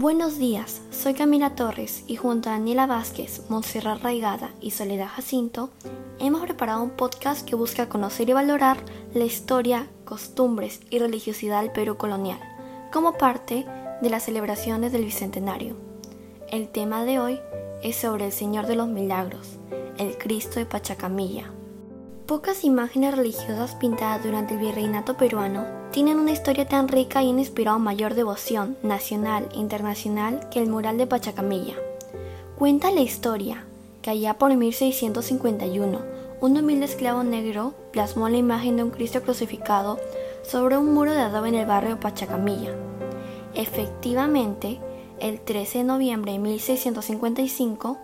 Buenos días, soy Camila Torres y junto a Daniela Vázquez, Montserrat Raigada y Soledad Jacinto hemos preparado un podcast que busca conocer y valorar la historia, costumbres y religiosidad del Perú colonial como parte de las celebraciones del Bicentenario. El tema de hoy es sobre el Señor de los Milagros, el Cristo de Pachacamilla. Pocas imágenes religiosas pintadas durante el virreinato peruano tienen una historia tan rica y han inspirado mayor devoción nacional e internacional que el mural de Pachacamilla. Cuenta la historia que allá por 1651 un humilde esclavo negro plasmó la imagen de un Cristo crucificado sobre un muro de adobe en el barrio Pachacamilla. Efectivamente, el 13 de noviembre de 1655,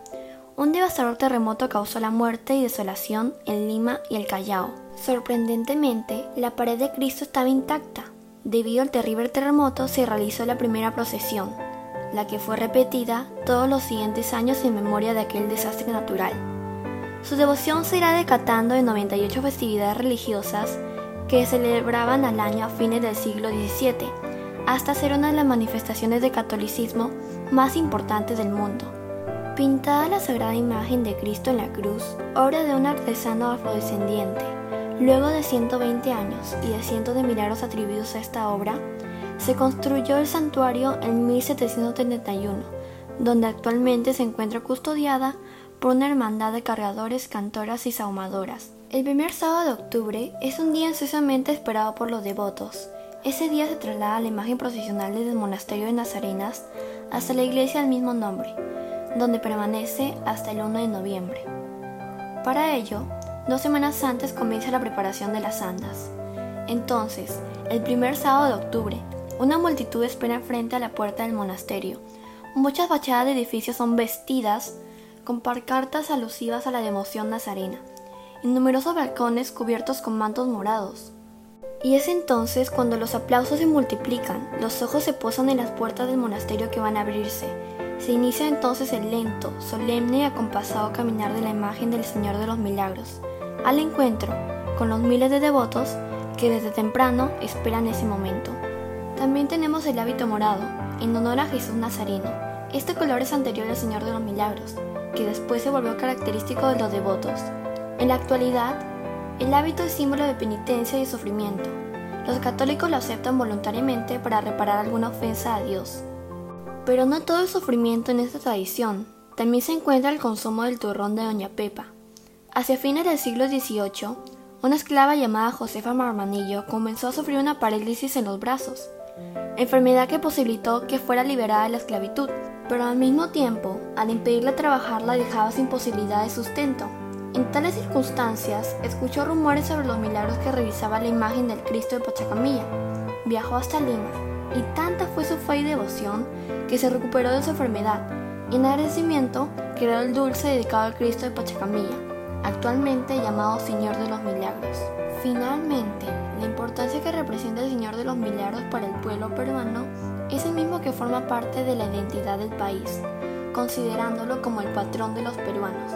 un devastador terremoto causó la muerte y desolación en Lima y el Callao. Sorprendentemente, la pared de Cristo estaba intacta. Debido al terrible terremoto se realizó la primera procesión, la que fue repetida todos los siguientes años en memoria de aquel desastre natural. Su devoción se irá decatando en 98 festividades religiosas que celebraban al año a fines del siglo XVII, hasta ser una de las manifestaciones de catolicismo más importantes del mundo. Pintada la sagrada imagen de Cristo en la cruz, obra de un artesano afrodescendiente, luego de 120 años y de cientos de milagros atribuidos a esta obra, se construyó el santuario en 1771, donde actualmente se encuentra custodiada por una hermandad de cargadores, cantoras y saumadoras. El primer sábado de octubre es un día ansiosamente esperado por los devotos. Ese día se traslada la imagen procesional desde el monasterio de Nazarenas hasta la iglesia del mismo nombre, donde permanece hasta el 1 de noviembre. Para ello, dos semanas antes comienza la preparación de las andas. Entonces, el primer sábado de octubre, una multitud espera frente a la puerta del monasterio. Muchas fachadas de edificios son vestidas con parcartas alusivas a la devoción nazarena, y numerosos balcones cubiertos con mantos morados. Y es entonces cuando los aplausos se multiplican, los ojos se posan en las puertas del monasterio que van a abrirse, se inicia entonces el lento, solemne y acompasado caminar de la imagen del Señor de los Milagros, al encuentro con los miles de devotos que desde temprano esperan ese momento. También tenemos el hábito morado, en honor a Jesús Nazareno. Este color es anterior al Señor de los Milagros, que después se volvió característico de los devotos. En la actualidad, el hábito es símbolo de penitencia y sufrimiento. Los católicos lo aceptan voluntariamente para reparar alguna ofensa a Dios. Pero no todo el sufrimiento en esta tradición. También se encuentra el consumo del turrón de Doña Pepa. Hacia fines del siglo XVIII, una esclava llamada Josefa Marmanillo comenzó a sufrir una parálisis en los brazos, enfermedad que posibilitó que fuera liberada de la esclavitud, pero al mismo tiempo, al impedirle trabajar la dejaba sin posibilidad de sustento. En tales circunstancias, escuchó rumores sobre los milagros que revisaba la imagen del Cristo de Pachacamilla. Viajó hasta Lima, y tanta fue su fe y devoción que se recuperó de su enfermedad y en agradecimiento creó el dulce dedicado al Cristo de Pachacamilla, actualmente llamado Señor de los Milagros. Finalmente, la importancia que representa el Señor de los Milagros para el pueblo peruano es el mismo que forma parte de la identidad del país, considerándolo como el patrón de los peruanos,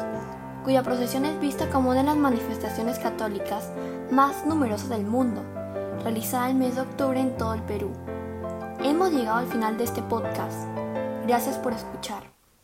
cuya procesión es vista como una de las manifestaciones católicas más numerosas del mundo, realizada el mes de octubre en todo el Perú. Hemos llegado al final de este podcast. Gracias por escuchar.